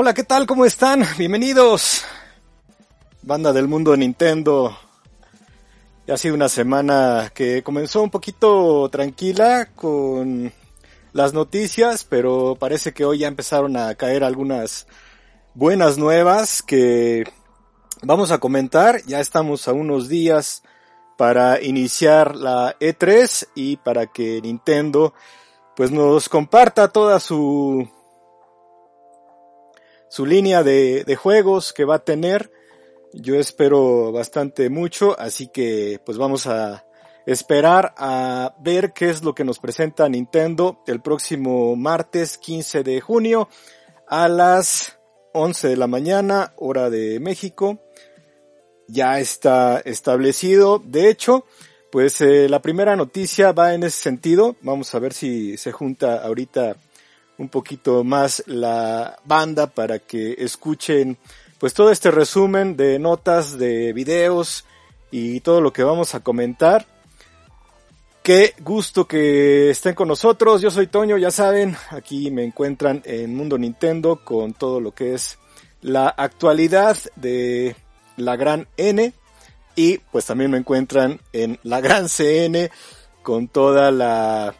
Hola, ¿qué tal? ¿Cómo están? Bienvenidos. Banda del mundo de Nintendo. Ha sido una semana que comenzó un poquito tranquila con las noticias, pero parece que hoy ya empezaron a caer algunas buenas nuevas que vamos a comentar. Ya estamos a unos días para iniciar la E3 y para que Nintendo pues nos comparta toda su su línea de, de juegos que va a tener. Yo espero bastante mucho, así que pues vamos a esperar a ver qué es lo que nos presenta Nintendo el próximo martes 15 de junio a las 11 de la mañana, hora de México. Ya está establecido. De hecho, pues eh, la primera noticia va en ese sentido. Vamos a ver si se junta ahorita un poquito más la banda para que escuchen pues todo este resumen de notas, de videos y todo lo que vamos a comentar. Qué gusto que estén con nosotros. Yo soy Toño, ya saben, aquí me encuentran en Mundo Nintendo con todo lo que es la actualidad de la gran N y pues también me encuentran en la gran CN con toda la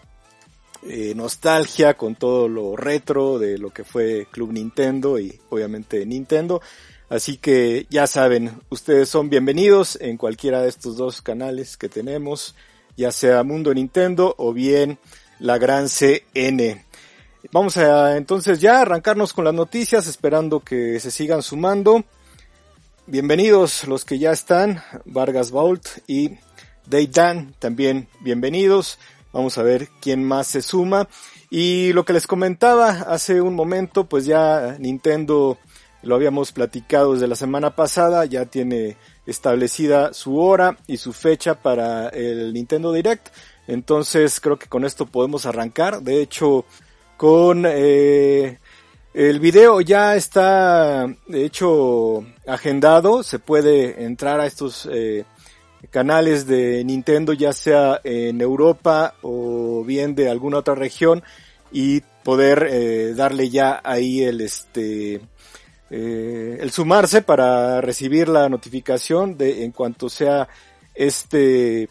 eh, nostalgia, con todo lo retro de lo que fue Club Nintendo y obviamente Nintendo. Así que ya saben, ustedes son bienvenidos en cualquiera de estos dos canales que tenemos ya sea Mundo Nintendo o bien la gran CN. Vamos a entonces ya arrancarnos con las noticias, esperando que se sigan sumando. Bienvenidos los que ya están, Vargas Vault y Dan, también bienvenidos. Vamos a ver quién más se suma. Y lo que les comentaba hace un momento, pues ya Nintendo lo habíamos platicado desde la semana pasada, ya tiene establecida su hora y su fecha para el Nintendo Direct. Entonces creo que con esto podemos arrancar. De hecho, con eh, el video ya está, de hecho, agendado. Se puede entrar a estos eh, canales de Nintendo, ya sea en Europa o bien de alguna otra región, y poder eh, darle ya ahí el este eh, el sumarse para recibir la notificación de en cuanto sea este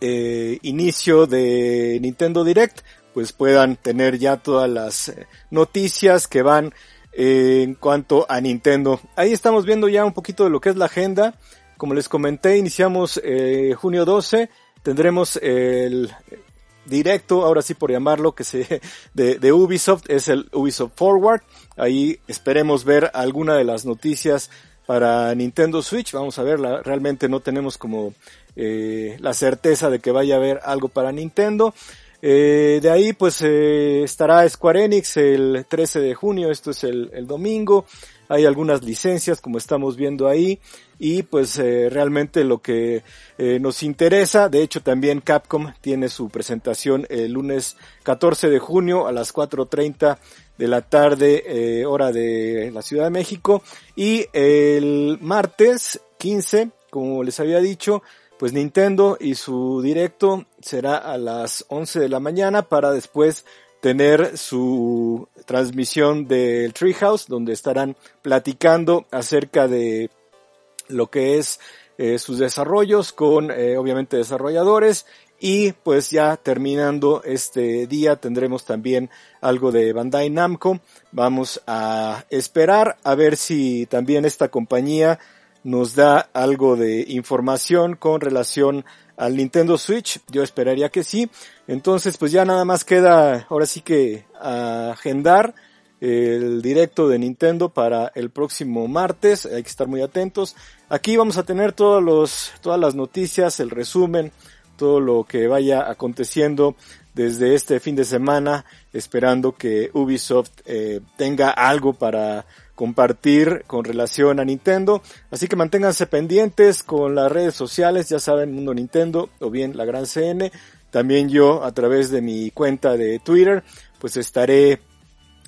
eh, inicio de Nintendo Direct, pues puedan tener ya todas las eh, noticias que van en cuanto a Nintendo. Ahí estamos viendo ya un poquito de lo que es la agenda. Como les comenté, iniciamos junio 12, tendremos el directo, ahora sí por llamarlo, que se, de, de, Ubisoft, es el Ubisoft Forward. Ahí esperemos ver alguna de las noticias para Nintendo Switch. Vamos a verla, realmente no tenemos como eh, la certeza de que vaya a haber algo para Nintendo. Eh, de ahí pues eh, estará Square Enix el 13 de junio, esto es el, el domingo hay algunas licencias como estamos viendo ahí y pues eh, realmente lo que eh, nos interesa, de hecho también Capcom tiene su presentación el lunes 14 de junio a las 4.30 de la tarde eh, hora de la Ciudad de México y el martes 15, como les había dicho, pues Nintendo y su directo será a las 11 de la mañana para después tener su transmisión del Treehouse, donde estarán platicando acerca de lo que es eh, sus desarrollos con eh, obviamente desarrolladores y pues ya terminando este día tendremos también algo de Bandai Namco. Vamos a esperar a ver si también esta compañía nos da algo de información con relación al Nintendo Switch. Yo esperaría que sí. Entonces, pues ya nada más queda ahora sí que agendar el directo de Nintendo para el próximo martes. Hay que estar muy atentos. Aquí vamos a tener todos los, todas las noticias, el resumen, todo lo que vaya aconteciendo desde este fin de semana, esperando que Ubisoft eh, tenga algo para compartir con relación a Nintendo. Así que manténganse pendientes con las redes sociales, ya saben, Mundo Nintendo o bien la Gran CN. También yo a través de mi cuenta de Twitter, pues estaré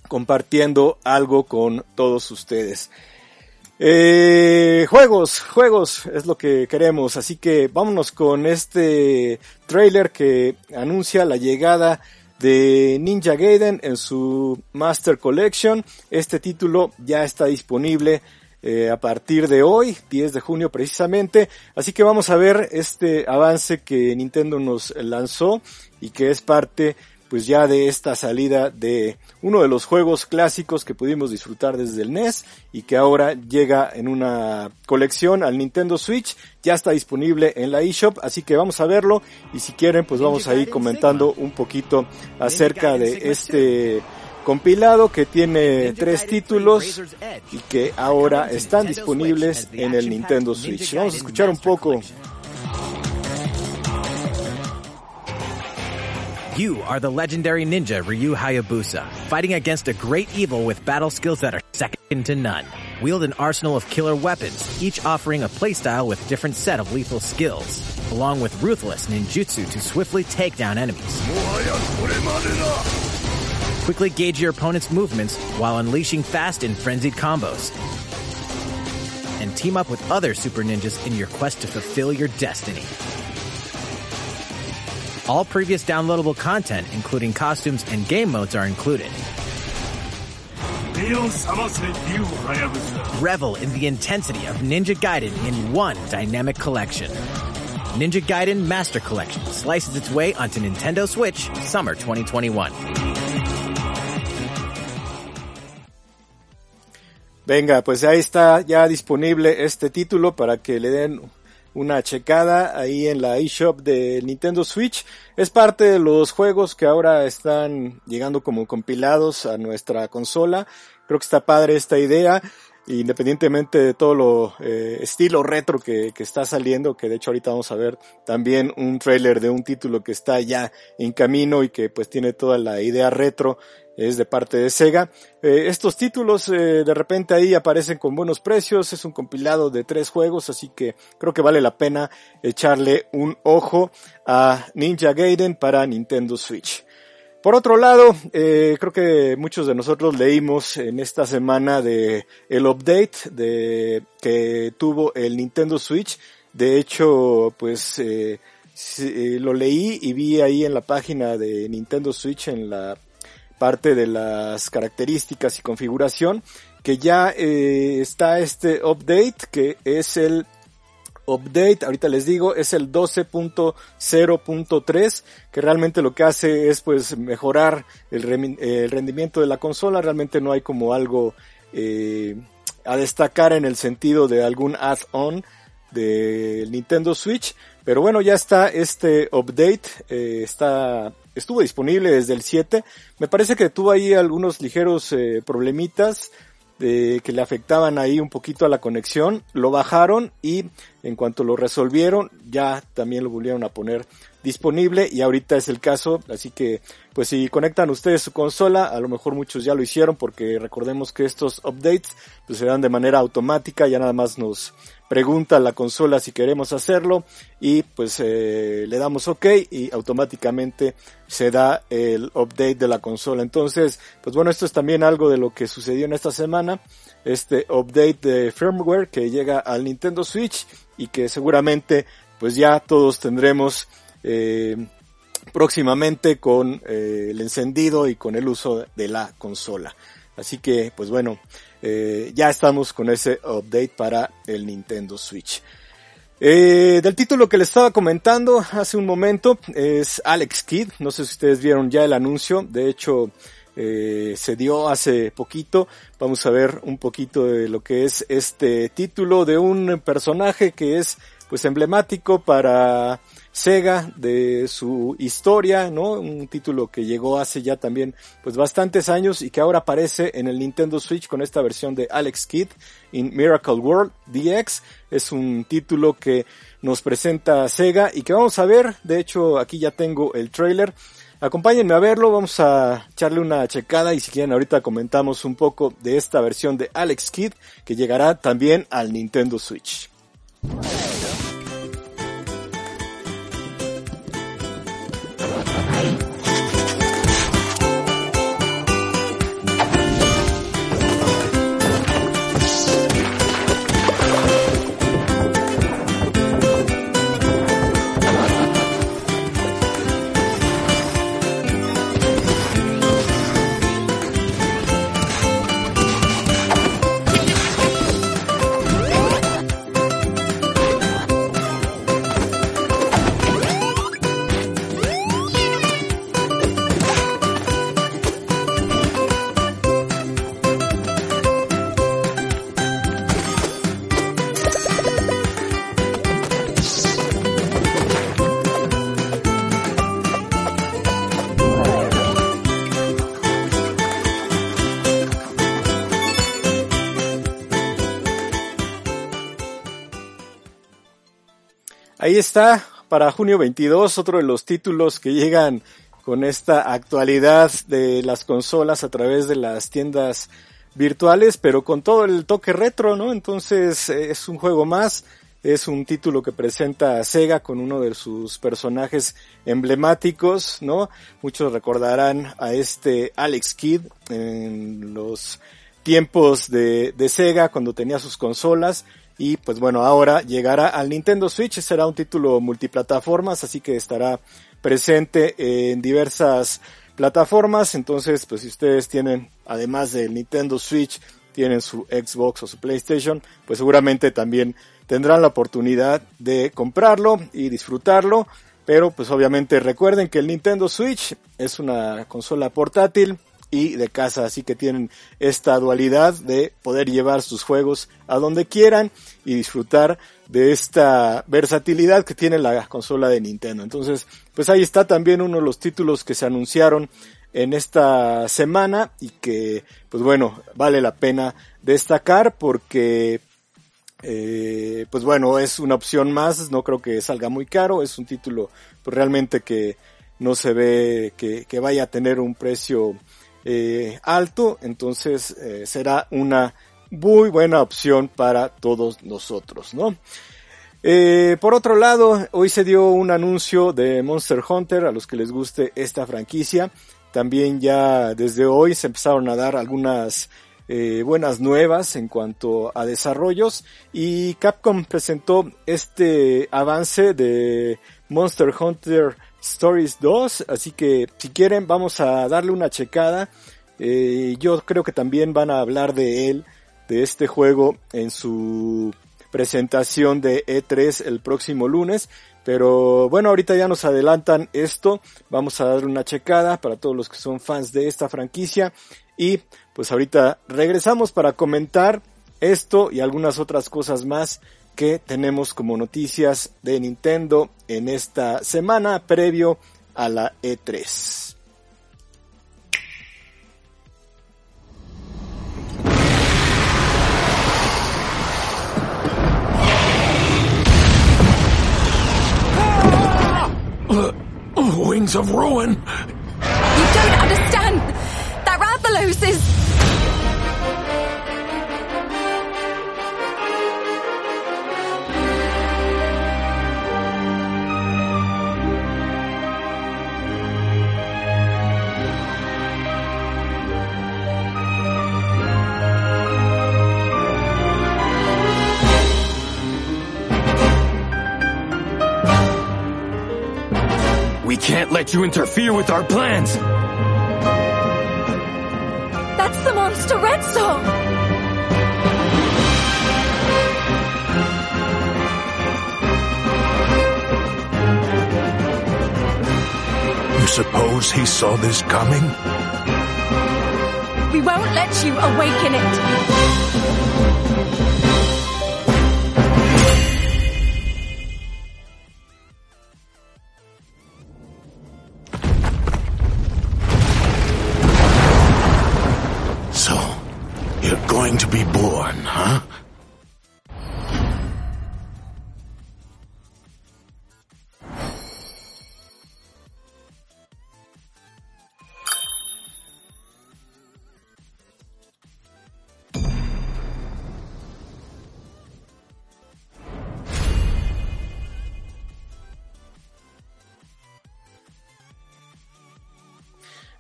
compartiendo algo con todos ustedes. Eh, juegos, juegos es lo que queremos, así que vámonos con este trailer que anuncia la llegada de Ninja Gaiden en su Master Collection. Este título ya está disponible eh, a partir de hoy, 10 de junio precisamente. Así que vamos a ver este avance que Nintendo nos lanzó y que es parte pues ya de esta salida de uno de los juegos clásicos que pudimos disfrutar desde el NES y que ahora llega en una colección al Nintendo Switch, ya está disponible en la eShop, así que vamos a verlo y si quieren pues vamos a ir comentando un poquito acerca de este compilado que tiene tres títulos y que ahora están disponibles en el Nintendo Switch. Vamos a escuchar un poco You are the legendary ninja Ryu Hayabusa, fighting against a great evil with battle skills that are second to none. Wield an arsenal of killer weapons, each offering a playstyle with different set of lethal skills, along with ruthless ninjutsu to swiftly take down enemies. Quickly gauge your opponent's movements while unleashing fast and frenzied combos. And team up with other super ninjas in your quest to fulfill your destiny. All previous downloadable content, including costumes and game modes, are included. Revel in the intensity of Ninja Gaiden in one dynamic collection. Ninja Gaiden Master Collection slices its way onto Nintendo Switch Summer 2021. Venga, pues ahí está ya disponible este título para que le den una checada ahí en la eShop de Nintendo Switch. Es parte de los juegos que ahora están llegando como compilados a nuestra consola. Creo que está padre esta idea independientemente de todo lo eh, estilo retro que, que, está saliendo, que de hecho ahorita vamos a ver también un trailer de un título que está ya en camino y que pues tiene toda la idea retro es de parte de Sega. Eh, estos títulos eh, de repente ahí aparecen con buenos precios, es un compilado de tres juegos, así que creo que vale la pena echarle un ojo a Ninja Gaiden para Nintendo Switch. Por otro lado, eh, creo que muchos de nosotros leímos en esta semana de el update de que tuvo el Nintendo Switch. De hecho, pues eh, lo leí y vi ahí en la página de Nintendo Switch en la parte de las características y configuración que ya eh, está este update que es el update, ahorita les digo, es el 12.0.3, que realmente lo que hace es pues mejorar el, rendimiento de la consola, realmente no hay como algo eh, a destacar en el sentido de algún add-on del Nintendo Switch, pero bueno, ya está este update, eh, está estuvo disponible desde el 7. Me parece que tuvo ahí algunos ligeros eh, problemitas de, que le afectaban ahí un poquito a la conexión. Lo bajaron y en cuanto lo resolvieron ya también lo volvieron a poner disponible y ahorita es el caso, así que pues si conectan ustedes su consola, a lo mejor muchos ya lo hicieron porque recordemos que estos updates pues se dan de manera automática, ya nada más nos pregunta la consola si queremos hacerlo y pues eh, le damos ok y automáticamente se da el update de la consola. Entonces, pues bueno, esto es también algo de lo que sucedió en esta semana, este update de firmware que llega al Nintendo Switch y que seguramente pues ya todos tendremos eh, próximamente con eh, el encendido y con el uso de la consola. Así que, pues bueno, eh, ya estamos con ese update para el Nintendo Switch. Eh, del título que les estaba comentando hace un momento es Alex Kidd. No sé si ustedes vieron ya el anuncio. De hecho, eh, se dio hace poquito. Vamos a ver un poquito de lo que es este título de un personaje que es pues emblemático para Sega de su historia, ¿no? Un título que llegó hace ya también pues bastantes años y que ahora aparece en el Nintendo Switch con esta versión de Alex Kidd in Miracle World DX. Es un título que nos presenta Sega y que vamos a ver, de hecho aquí ya tengo el trailer. Acompáñenme a verlo, vamos a echarle una checada y si quieren ahorita comentamos un poco de esta versión de Alex Kidd que llegará también al Nintendo Switch. Ahí está, para junio 22, otro de los títulos que llegan con esta actualidad de las consolas a través de las tiendas virtuales, pero con todo el toque retro, ¿no? Entonces es un juego más, es un título que presenta a Sega con uno de sus personajes emblemáticos, ¿no? Muchos recordarán a este Alex Kidd en los tiempos de, de Sega cuando tenía sus consolas y pues bueno, ahora llegará al Nintendo Switch, será un título multiplataformas, así que estará presente en diversas plataformas. Entonces, pues si ustedes tienen, además del Nintendo Switch, tienen su Xbox o su PlayStation, pues seguramente también tendrán la oportunidad de comprarlo y disfrutarlo. Pero pues obviamente recuerden que el Nintendo Switch es una consola portátil y de casa, así que tienen esta dualidad de poder llevar sus juegos a donde quieran y disfrutar de esta versatilidad que tiene la consola de Nintendo. Entonces, pues ahí está también uno de los títulos que se anunciaron en esta semana y que, pues bueno, vale la pena destacar porque eh, pues bueno, es una opción más, no creo que salga muy caro, es un título pues, realmente que no se ve que, que vaya a tener un precio eh, alto, entonces eh, será una muy buena opción para todos nosotros, ¿no? Eh, por otro lado, hoy se dio un anuncio de Monster Hunter a los que les guste esta franquicia. También ya desde hoy se empezaron a dar algunas buenas nuevas en cuanto a desarrollos y Capcom presentó este avance de Monster Hunter Stories 2, así que si quieren vamos a darle una checada. Eh, yo creo que también van a hablar de él, de este juego en su presentación de E3 el próximo lunes. Pero bueno, ahorita ya nos adelantan esto. Vamos a dar una checada para todos los que son fans de esta franquicia. Y pues ahorita regresamos para comentar esto y algunas otras cosas más que tenemos como noticias de Nintendo en esta semana previo a la E3. Wings of ruin. You don't understand. That Rathalos is. Can't let you interfere with our plans. That's the monster Red Song. You suppose he saw this coming? We won't let you awaken it.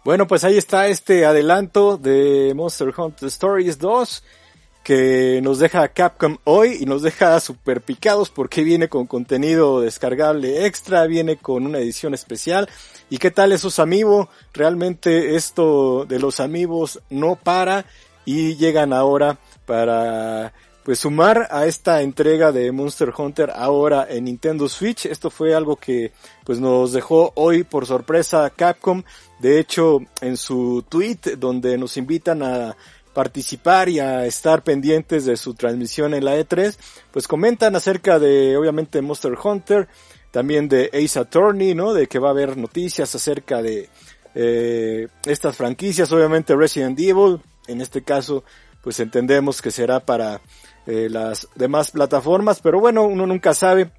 Bueno, pues ahí está este adelanto de Monster Hunter Stories 2 que nos deja Capcom hoy y nos deja super picados porque viene con contenido descargable extra, viene con una edición especial. ¿Y qué tal esos amigos? Realmente esto de los amigos no para y llegan ahora para pues sumar a esta entrega de Monster Hunter ahora en Nintendo Switch. Esto fue algo que pues nos dejó hoy por sorpresa Capcom de hecho, en su tweet donde nos invitan a participar y a estar pendientes de su transmisión en la E3, pues comentan acerca de, obviamente, Monster Hunter, también de Ace Attorney, ¿no? De que va a haber noticias acerca de eh, estas franquicias, obviamente Resident Evil, en este caso, pues entendemos que será para eh, las demás plataformas, pero bueno, uno nunca sabe.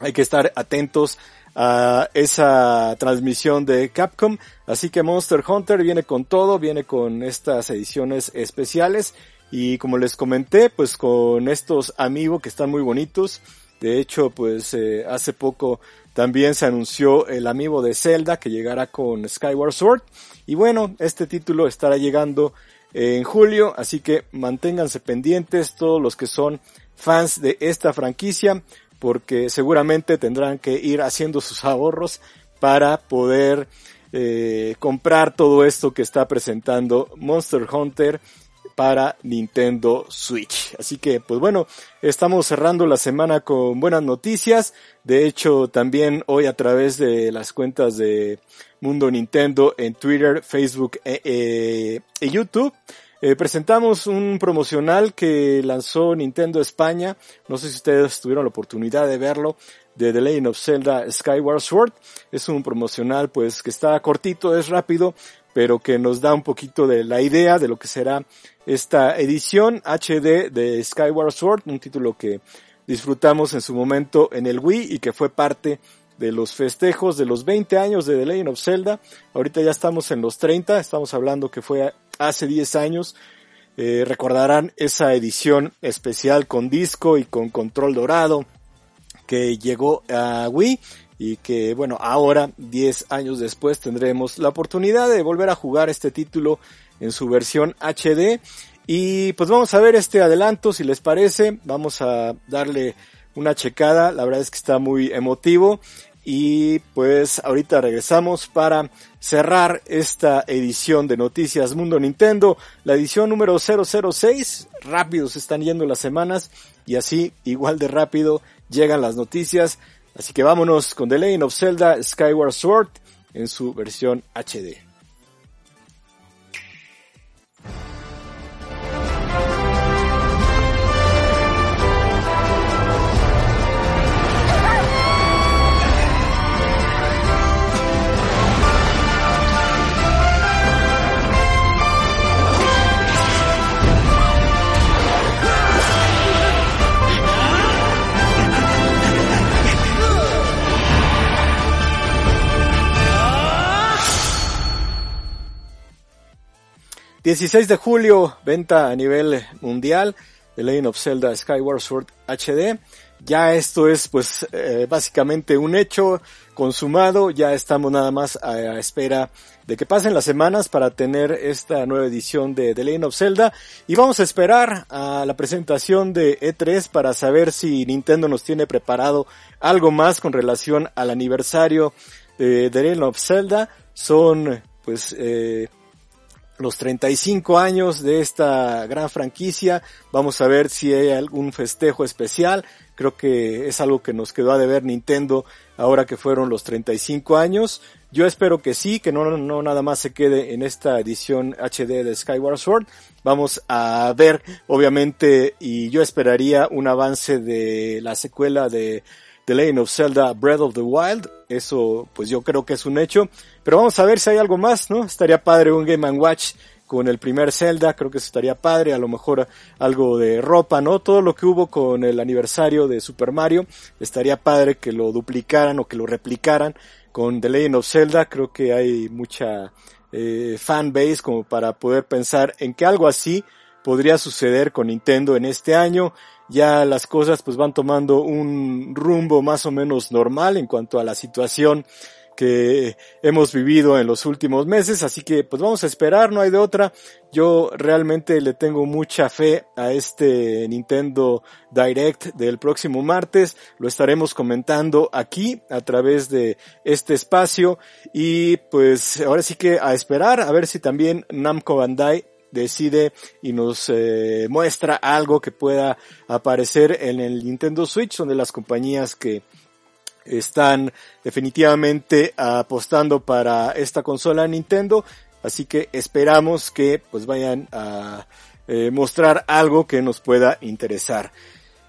hay que estar atentos a esa transmisión de Capcom. Así que Monster Hunter viene con todo, viene con estas ediciones especiales. Y como les comenté, pues con estos amigos que están muy bonitos. De hecho, pues eh, hace poco también se anunció el amigo de Zelda que llegará con Skyward Sword. Y bueno, este título estará llegando en julio, así que manténganse pendientes todos los que son fans de esta franquicia porque seguramente tendrán que ir haciendo sus ahorros para poder eh, comprar todo esto que está presentando Monster Hunter para Nintendo Switch. Así que, pues bueno, estamos cerrando la semana con buenas noticias. De hecho, también hoy a través de las cuentas de Mundo Nintendo en Twitter, Facebook e, e, e YouTube, eh, presentamos un promocional que lanzó Nintendo España. No sé si ustedes tuvieron la oportunidad de verlo. De The Legend of Zelda Skyward Sword. Es un promocional pues que está cortito, es rápido, pero que nos da un poquito de la idea de lo que será esta edición HD de Skyward Sword, un título que disfrutamos en su momento en el Wii y que fue parte de los festejos de los 20 años de The Legend of Zelda. Ahorita ya estamos en los 30, estamos hablando que fue hace 10 años. Eh, recordarán esa edición especial con disco y con control dorado que llegó a Wii y que bueno, ahora 10 años después tendremos la oportunidad de volver a jugar este título en su versión HD y pues vamos a ver este adelanto si les parece, vamos a darle una checada, la verdad es que está muy emotivo. Y pues ahorita regresamos para cerrar esta edición de Noticias Mundo Nintendo, la edición número 006. Rápido se están yendo las semanas y así igual de rápido llegan las noticias. Así que vámonos con The Legend of Zelda Skyward Sword en su versión HD. 16 de julio, venta a nivel mundial de Legend of Zelda Skyward Sword HD. Ya esto es pues eh, básicamente un hecho consumado, ya estamos nada más a, espera de que pasen las semanas para tener esta nueva edición de The Legend of Zelda y vamos a esperar a la presentación de E3 para saber si Nintendo nos tiene preparado algo más con relación al aniversario de The Legend of Zelda. Son pues eh, los 35 años de esta gran franquicia. Vamos a ver si hay algún festejo especial. Creo que es algo que nos quedó a deber Nintendo ahora que fueron los 35 años. Yo espero que sí, que no, no nada más se quede en esta edición HD de Skyward Sword. Vamos a ver, obviamente, y yo esperaría un avance de la secuela de The Legend of Zelda Breath of the Wild. Eso, pues yo creo que es un hecho. Pero vamos a ver si hay algo más, ¿no? Estaría padre un Game Watch con el primer Zelda, creo que estaría padre, a lo mejor algo de ropa, ¿no? Todo lo que hubo con el aniversario de Super Mario, estaría padre que lo duplicaran o que lo replicaran con The Legend of Zelda, creo que hay mucha eh, fan base como para poder pensar en que algo así podría suceder con Nintendo en este año ya las cosas pues van tomando un rumbo más o menos normal en cuanto a la situación que hemos vivido en los últimos meses, así que pues vamos a esperar, no hay de otra. Yo realmente le tengo mucha fe a este Nintendo Direct del próximo martes, lo estaremos comentando aquí a través de este espacio. Y pues ahora sí que a esperar a ver si también Namco Bandai decide y nos eh, muestra algo que pueda aparecer en el Nintendo Switch, son de las compañías que están definitivamente apostando para esta consola Nintendo, así que esperamos que pues vayan a eh, mostrar algo que nos pueda interesar.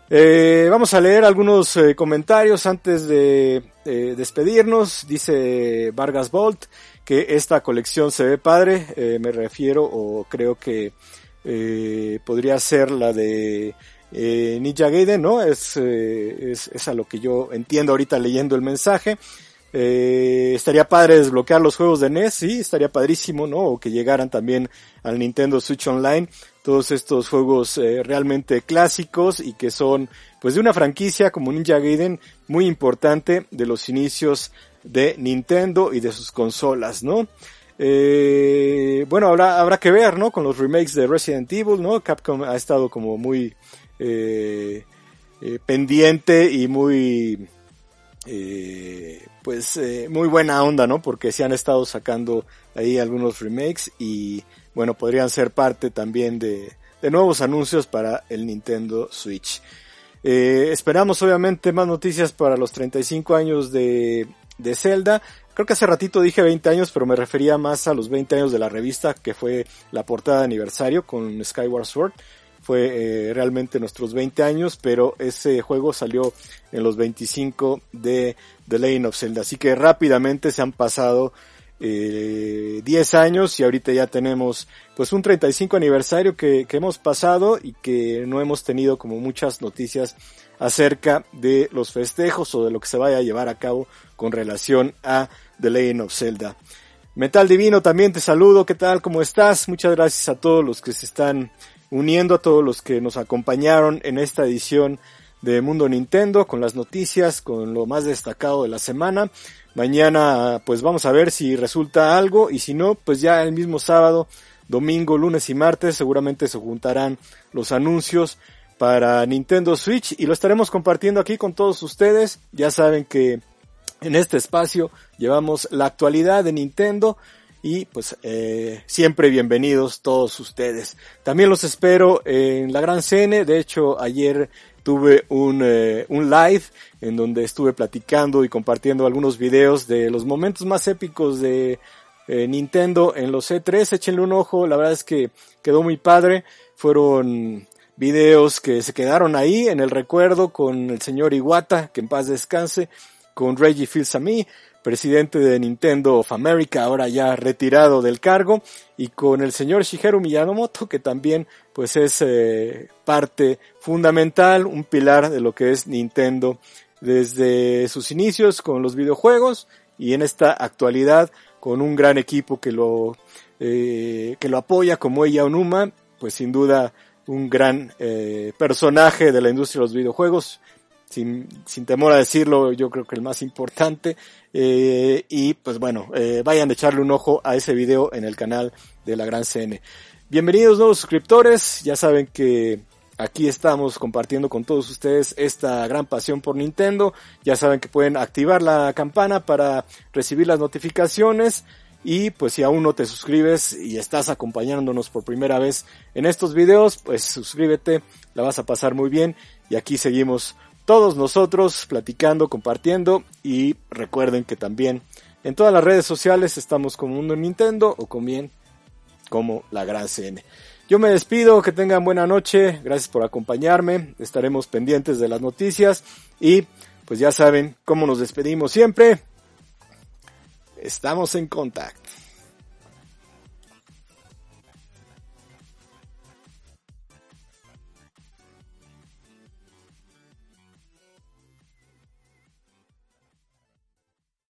Eh, vamos a leer algunos comentarios antes de despedirnos. Dice Vargas Bolt que esta colección se ve padre. Eh, me refiero o creo que podría ser la de eh, Ninja Gaiden, ¿no? Es, eh, es, es, a lo que yo entiendo ahorita leyendo el mensaje. Eh, estaría padre desbloquear los juegos de NES, sí, estaría padrísimo, ¿no? O que llegaran también al Nintendo Switch Online todos estos juegos eh, realmente clásicos y que son pues de una franquicia como Ninja Gaiden muy importante de los inicios de Nintendo y de sus consolas, ¿no? Eh, bueno, habrá, habrá que ver, ¿no? Con los remakes de Resident Evil, ¿no? Capcom ha estado como muy eh, eh, pendiente y muy, pues, muy buena onda, ¿no? Porque se han estado sacando ahí algunos remakes y, bueno, podrían ser parte también de, de nuevos anuncios para el Nintendo Switch. Esperamos obviamente más noticias para los 35 años de, de Zelda. Creo que hace ratito dije 20 años, pero me refería más a los 20 años de la revista, que fue la portada de aniversario con Skyward Sword. Fue eh, realmente nuestros 20 años, pero ese juego salió en los 25 de The Lane of Zelda. Así que rápidamente se han pasado eh, 10 años y ahorita ya tenemos pues un 35 aniversario que, que hemos pasado y que no hemos tenido como muchas noticias acerca de los festejos o de lo que se vaya a llevar a cabo con relación a The Legend of Zelda. Metal Divino también te saludo, ¿qué tal? ¿Cómo estás? Muchas gracias a todos los que se están uniendo, a todos los que nos acompañaron en esta edición de Mundo Nintendo con las noticias, con lo más destacado de la semana. Mañana pues vamos a ver si resulta algo y si no, pues ya el mismo sábado, domingo, lunes y martes seguramente se juntarán los anuncios para Nintendo Switch y lo estaremos compartiendo aquí con todos ustedes. Ya saben que en este espacio llevamos la actualidad de Nintendo y pues eh, siempre bienvenidos todos ustedes. También los espero en la Gran Cene. De hecho, ayer tuve un, eh, un live en donde estuve platicando y compartiendo algunos videos de los momentos más épicos de eh, Nintendo en los E3. Échenle un ojo, la verdad es que quedó muy padre. Fueron videos que se quedaron ahí en el recuerdo con el señor Iwata, que en paz descanse, con Reggie Fils-Aimé, presidente de Nintendo of America, ahora ya retirado del cargo, y con el señor Shigeru Miyamoto, que también pues es eh, parte fundamental, un pilar de lo que es Nintendo desde sus inicios con los videojuegos y en esta actualidad con un gran equipo que lo eh, que lo apoya como ella Onuma, pues sin duda un gran eh, personaje de la industria de los videojuegos, sin, sin temor a decirlo, yo creo que el más importante. Eh, y pues bueno, eh, vayan a echarle un ojo a ese video en el canal de la Gran CN. Bienvenidos nuevos suscriptores, ya saben que aquí estamos compartiendo con todos ustedes esta gran pasión por Nintendo. Ya saben que pueden activar la campana para recibir las notificaciones. Y pues si aún no te suscribes y estás acompañándonos por primera vez en estos videos, pues suscríbete, la vas a pasar muy bien. Y aquí seguimos todos nosotros platicando, compartiendo y recuerden que también en todas las redes sociales estamos como Mundo Nintendo o con bien como la Gran CN. Yo me despido, que tengan buena noche, gracias por acompañarme, estaremos pendientes de las noticias y pues ya saben cómo nos despedimos siempre. Estamos en contacto.